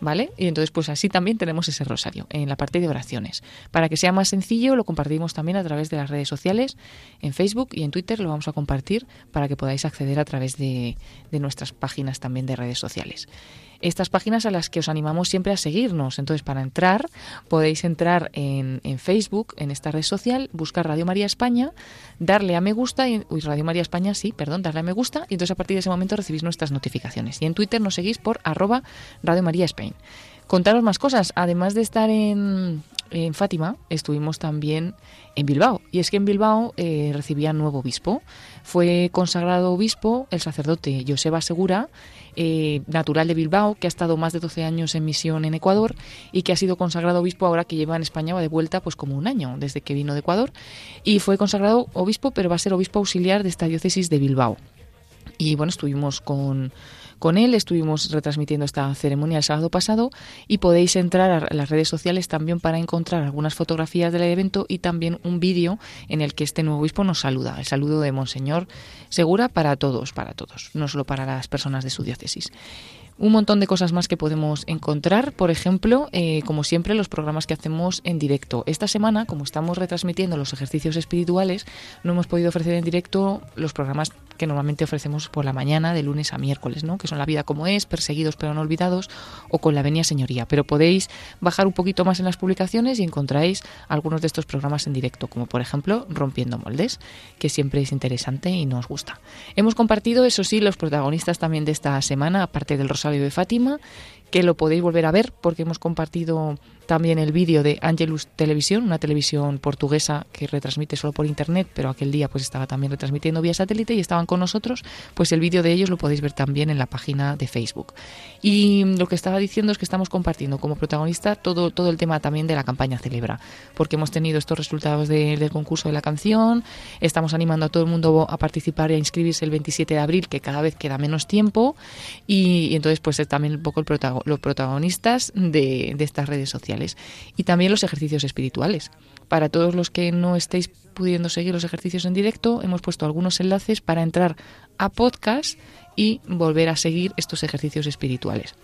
¿Vale? Y entonces, pues así también tenemos ese rosario en la parte de oraciones. Para que sea más sencillo, lo compartimos también a través de las redes sociales, en Facebook y en Twitter lo vamos a compartir para que podáis acceder a través de, de nuestras páginas también de redes sociales estas páginas a las que os animamos siempre a seguirnos. Entonces, para entrar, podéis entrar en, Facebook, en esta red social, buscar Radio María España, darle a me gusta, y, uy, Radio María España, sí, perdón, darle a me gusta, y entonces a partir de ese momento recibís nuestras notificaciones. Y en Twitter nos seguís por arroba Radio María Spain. Contaros más cosas, además de estar en, en Fátima, estuvimos también en Bilbao. Y es que en Bilbao eh, recibía nuevo obispo. Fue consagrado obispo el sacerdote Joseba Segura, eh, natural de Bilbao, que ha estado más de 12 años en misión en Ecuador y que ha sido consagrado obispo ahora que lleva en España, va de vuelta pues como un año desde que vino de Ecuador. Y fue consagrado obispo, pero va a ser obispo auxiliar de esta diócesis de Bilbao. Y bueno, estuvimos con, con él, estuvimos retransmitiendo esta ceremonia el sábado pasado y podéis entrar a las redes sociales también para encontrar algunas fotografías del evento y también un vídeo en el que este nuevo obispo nos saluda. El saludo de Monseñor Segura para todos, para todos, no solo para las personas de su diócesis un montón de cosas más que podemos encontrar. Por ejemplo, eh, como siempre, los programas que hacemos en directo. Esta semana, como estamos retransmitiendo los ejercicios espirituales, no hemos podido ofrecer en directo los programas que normalmente ofrecemos por la mañana, de lunes a miércoles, ¿no? que son La vida como es, Perseguidos pero no olvidados, o con la Venia Señoría. Pero podéis bajar un poquito más en las publicaciones y encontráis algunos de estos programas en directo, como por ejemplo Rompiendo Moldes, que siempre es interesante y nos gusta. Hemos compartido, eso sí, los protagonistas también de esta semana, aparte del Rosario de Fátima, que lo podéis volver a ver porque hemos compartido también el vídeo de Angelus Televisión, una televisión portuguesa que retransmite solo por internet, pero aquel día pues estaba también retransmitiendo vía satélite y estaban con nosotros, pues el vídeo de ellos lo podéis ver también en la página de Facebook. Y lo que estaba diciendo es que estamos compartiendo como protagonista todo, todo el tema también de la campaña Celebra, porque hemos tenido estos resultados de- del concurso de la canción, estamos animando a todo el mundo a participar y a inscribirse el 27 de abril, que cada vez queda menos tiempo, y, entonces pues es también un poco el protago- los protagonistas de, estas redes Y también los ejercicios espirituales. Para todos los que no estéis pudiendo seguir los ejercicios en directo, hemos puesto algunos enlaces para entrar a podcast y volver a seguir estos ejercicios espirituales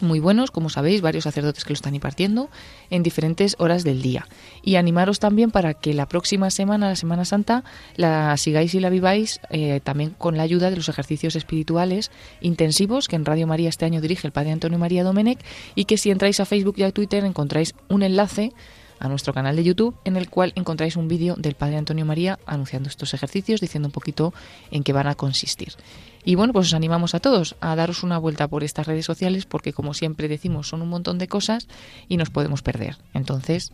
muy buenos, como sabéis, varios sacerdotes que lo están impartiendo en diferentes horas del día. Y animaros también para que la próxima semana, la Semana Santa, la sigáis y la viváis eh, también con la ayuda de los ejercicios espirituales intensivos que en Radio María este año dirige el Padre Antonio María Domenech y que si entráis a Facebook y a Twitter encontráis un enlace a nuestro canal de YouTube en el cual encontráis un vídeo del Padre Antonio María anunciando estos ejercicios, diciendo un poquito en qué van a consistir. Y bueno, pues os animamos a todos a daros una vuelta por estas redes sociales porque como siempre decimos son un montón de cosas y nos podemos perder. Entonces,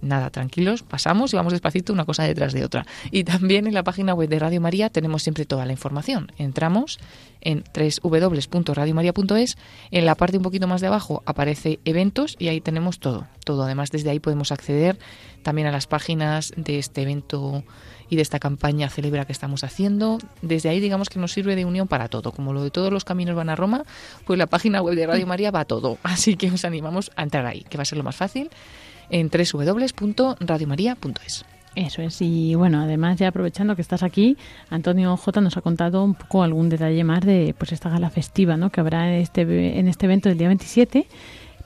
nada, tranquilos, pasamos y vamos despacito una cosa detrás de otra. Y también en la página web de Radio María tenemos siempre toda la información. Entramos en www.radiomaria.es, en la parte un poquito más de abajo aparece eventos y ahí tenemos todo, todo. Además desde ahí podemos acceder también a las páginas de este evento y de esta campaña celebra que estamos haciendo. Desde ahí digamos que nos sirve de unión para todo. Como lo de todos los caminos van a Roma, pues la página web de Radio María va a todo. Así que os animamos a entrar ahí, que va a ser lo más fácil en www.radiomaria.es. Eso es, y bueno, además ya aprovechando que estás aquí, Antonio J nos ha contado un poco algún detalle más de pues esta gala festiva ¿no? que habrá en este, en este evento del día 27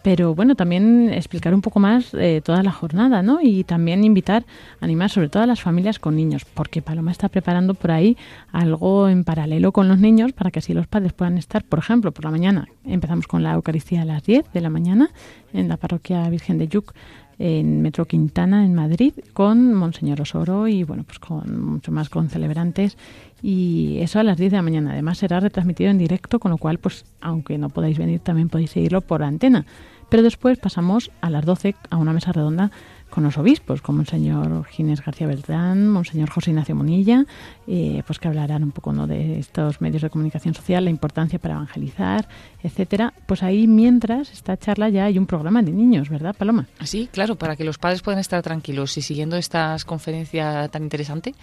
pero bueno, también explicar un poco más eh, toda la jornada, ¿no? Y también invitar, animar sobre todo a las familias con niños, porque Paloma está preparando por ahí algo en paralelo con los niños para que así los padres puedan estar, por ejemplo, por la mañana. Empezamos con la Eucaristía a las 10 de la mañana en la parroquia Virgen de Yuc en Metro Quintana, en Madrid, con Monseñor Osoro y, bueno, pues con mucho más con celebrantes. Y eso a las 10 de la mañana. Además será retransmitido en directo, con lo cual, pues, aunque no podáis venir, también podéis seguirlo por antena. Pero después pasamos a las 12 a una mesa redonda con los obispos, como el señor Ginés García Beltrán, Monseñor José Ignacio Monilla, eh, pues que hablarán un poco ¿no? de estos medios de comunicación social, la importancia para evangelizar, etcétera. Pues ahí, mientras esta charla, ya hay un programa de niños, ¿verdad, Paloma? Sí, claro, para que los padres puedan estar tranquilos y siguiendo esta conferencia tan interesante,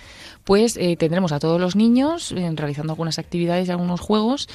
pues eh, tendremos a todos los niños eh, realizando algunas actividades y algunos juegos,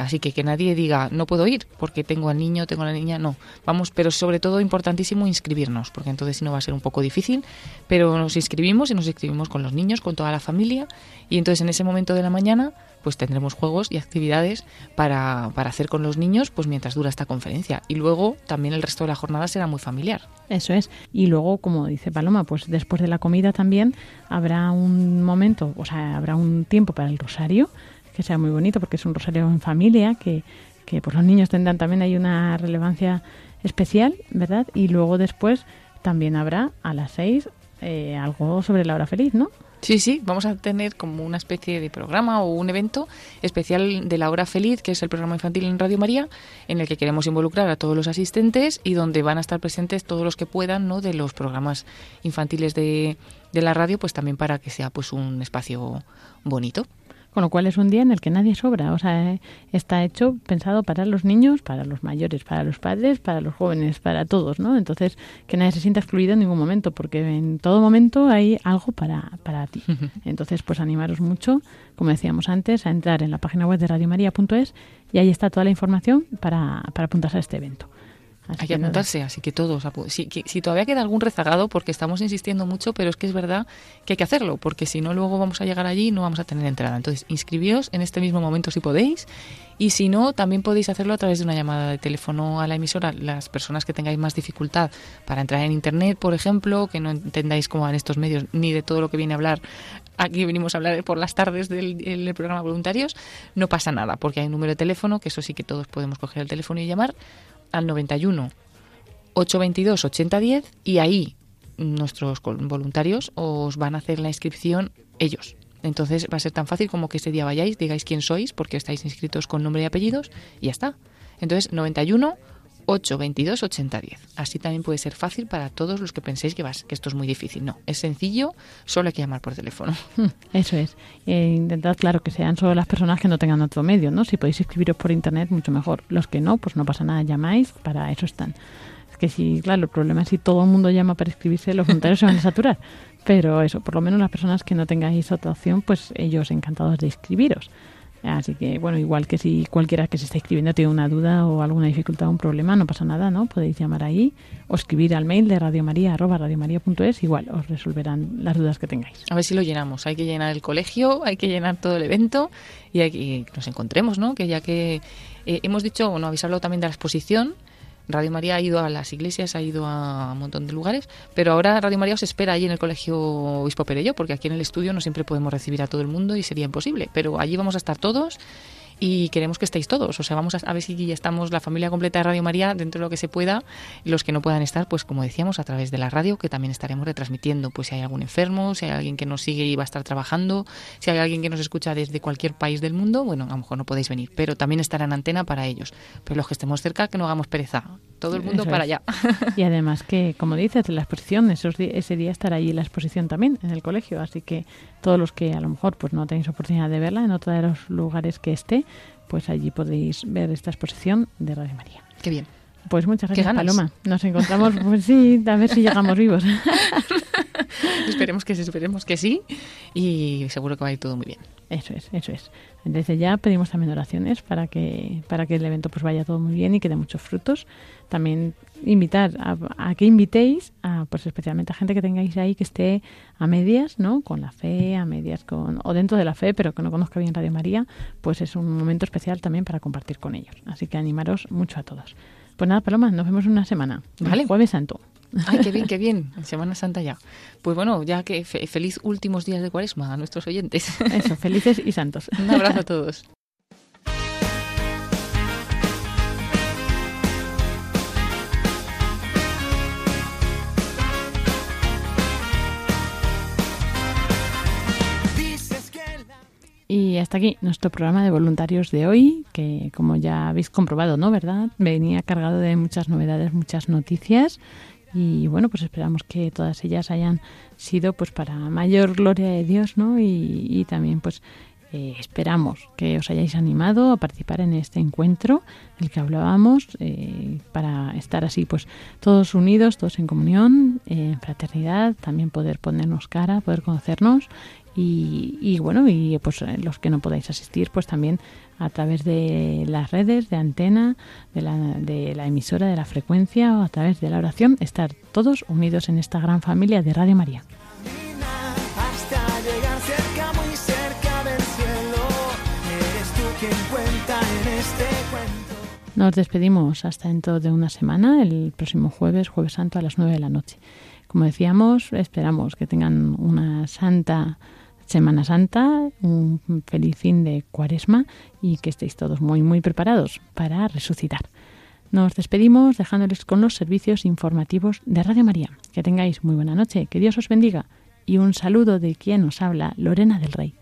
así que que nadie diga no puedo ir porque tengo al niño, tengo a la niña, no. Vamos, pero sobre todo importantísimo inscribirnos, porque entonces si no va a ser un poco difícil, pero nos inscribimos y nos inscribimos con los niños, con toda la familia y entonces en ese momento de la mañana pues tendremos juegos y actividades para, para hacer con los niños pues mientras dura esta conferencia y luego también el resto de la jornada será muy familiar. Eso es. Y luego, como dice Paloma, pues después de la comida también habrá un momento, o sea, habrá un tiempo para el rosario, que sea muy bonito porque es un rosario en familia, que, que pues los niños tendrán también hay una relevancia especial, ¿verdad? Y luego después también habrá a las seis eh, algo sobre la hora feliz, ¿no? Sí, sí, vamos a tener como una especie de programa o un evento especial de la hora feliz, que es el programa infantil en Radio María, en el que queremos involucrar a todos los asistentes y donde van a estar presentes todos los que puedan, ¿no? De los programas infantiles de, de la radio, pues también para que sea pues un espacio bonito. Con lo cual es un día en el que nadie sobra. O sea, eh, está hecho, pensado para los niños, para los mayores, para los padres, para los jóvenes, para todos, ¿no? Entonces, que nadie se sienta excluido en ningún momento, porque en todo momento hay algo para, para ti. Entonces, pues animaros mucho, como decíamos antes, a entrar en la página web de radiomaria.es y ahí está toda la información para, para apuntarse a este evento. Hay que apuntarse, así que todos. Si, si, todavía queda algún rezagado, porque estamos insistiendo mucho, pero es que es verdad que hay que hacerlo, porque si no, luego vamos a llegar allí y no vamos a tener entrada. Entonces, inscribíos en este mismo momento si podéis. Y si no, también podéis hacerlo a través de una llamada de teléfono a la emisora. Las personas que tengáis más dificultad para entrar en Internet, por ejemplo, que no entendáis cómo van estos medios ni de todo lo que viene a hablar aquí venimos a hablar por las tardes del, del, programa voluntarios, no pasa nada, porque hay un número de teléfono, que eso sí que todos podemos coger el teléfono y llamar, al 91 822 8010 y ahí nuestros voluntarios os van a hacer la inscripción ellos. Entonces va a ser tan fácil como que ese día vayáis, digáis quién sois, porque estáis inscritos con nombre y apellidos, y ya está. Entonces, 91 822 8010. Así también puede ser fácil para todos los que penséis que, vas, que esto es muy difícil. No, es sencillo, solo hay que llamar por teléfono. Eso es. Eh, intentad, claro, que sean solo las personas que no tengan otro medio, ¿no? Si podéis escribiros por internet, mucho mejor. Los que no, pues no pasa nada, llamáis, para eso están. Es que si, claro, el problema es si todo el mundo llama para escribirse, los voluntarios se van a saturar. Pero eso, por lo menos las personas que no tengáis otra opción, pues ellos encantados de escribiros. Así que, bueno, igual que si cualquiera que se está escribiendo tiene una duda o alguna dificultad o un problema, no pasa nada, ¿no? Podéis llamar ahí o escribir al mail de radiomaria, radiomaria.es, igual os resolverán las dudas que tengáis. A ver si lo llenamos. Hay que llenar el colegio, hay que llenar todo el evento y, hay que, nos encontremos, ¿no? Que ya que eh, hemos dicho, bueno, habéis hablado también de la exposición, Radio María ha ido a las iglesias, ha ido a un montón de lugares, pero ahora Radio María os espera allí en el Colegio Obispo Perello, porque aquí en el estudio no siempre podemos recibir a todo el mundo y sería imposible, pero allí vamos a estar todos y queremos que estéis todos. O sea, vamos a, ver si ya estamos la familia completa de Radio María dentro de lo que se pueda. Los que no puedan estar, pues como decíamos, a través de la radio, que también estaremos retransmitiendo. Pues si hay algún enfermo, si hay alguien que nos sigue y va a estar trabajando, si hay alguien que nos escucha desde cualquier país del mundo, bueno, a lo mejor no podéis venir, pero también estará en antena para ellos. Pero los que estemos cerca, que no hagamos pereza. Todo el mundo para allá. Y además que, como dices, la exposición, ese día estará allí la exposición también en el colegio. Así que todos los que a lo mejor pues no tenéis oportunidad de verla en otro de los lugares que esté, pues allí podéis ver esta exposición de Radio María. Qué bien. Pues muchas gracias, Paloma. Nos encontramos, pues sí, a ver si llegamos vivos. esperemos que sí, esperemos que sí. Y seguro que va a ir todo muy bien. Eso es, eso es. Desde ya pedimos también oraciones para que, para que el evento pues vaya todo muy bien y que dé muchos frutos. También invitar a, que invitéis a, pues especialmente a gente que tengáis ahí que esté a medias, ¿no? Con la fe, a medias con, o dentro de la fe, pero que no conozca bien Radio María, pues es un momento especial también para compartir con ellos. Así que animaros mucho a todos. Pues nada, Paloma, nos vemos en una semana. Vale. Jueves Santo. Ay, qué bien, qué bien. Semana Santa ya. Pues bueno, ya que feliz últimos días de cuaresma a nuestros oyentes. Eso, felices y santos. Un abrazo a todos. Y hasta aquí nuestro programa de voluntarios de hoy, que como ya habéis comprobado, ¿no? ¿Verdad? Venía cargado de muchas novedades, muchas noticias y bueno, pues esperamos que todas ellas hayan sido pues para mayor gloria de Dios, ¿no? Y, también pues eh, esperamos que os hayáis animado a participar en este encuentro del que hablábamos eh, para estar así pues todos unidos, todos en comunión, en fraternidad, también poder ponernos cara, poder conocernos y, bueno, y pues eh, los que no podáis asistir, pues también a través de las redes, de antena, de la, de la emisora, de la frecuencia o a través de la oración, estar todos unidos en esta gran familia de Radio María. Nos despedimos hasta dentro de una semana, el próximo jueves, jueves santo a las 9 de la noche. Como decíamos, esperamos que tengan una santa Semana Santa, un feliz fin de cuaresma y que estéis todos muy, muy preparados para resucitar. Nos despedimos dejándoles con los servicios informativos de Radio María. Que tengáis muy buena noche, que Dios os bendiga y un saludo de quien os habla, Lorena del Rey.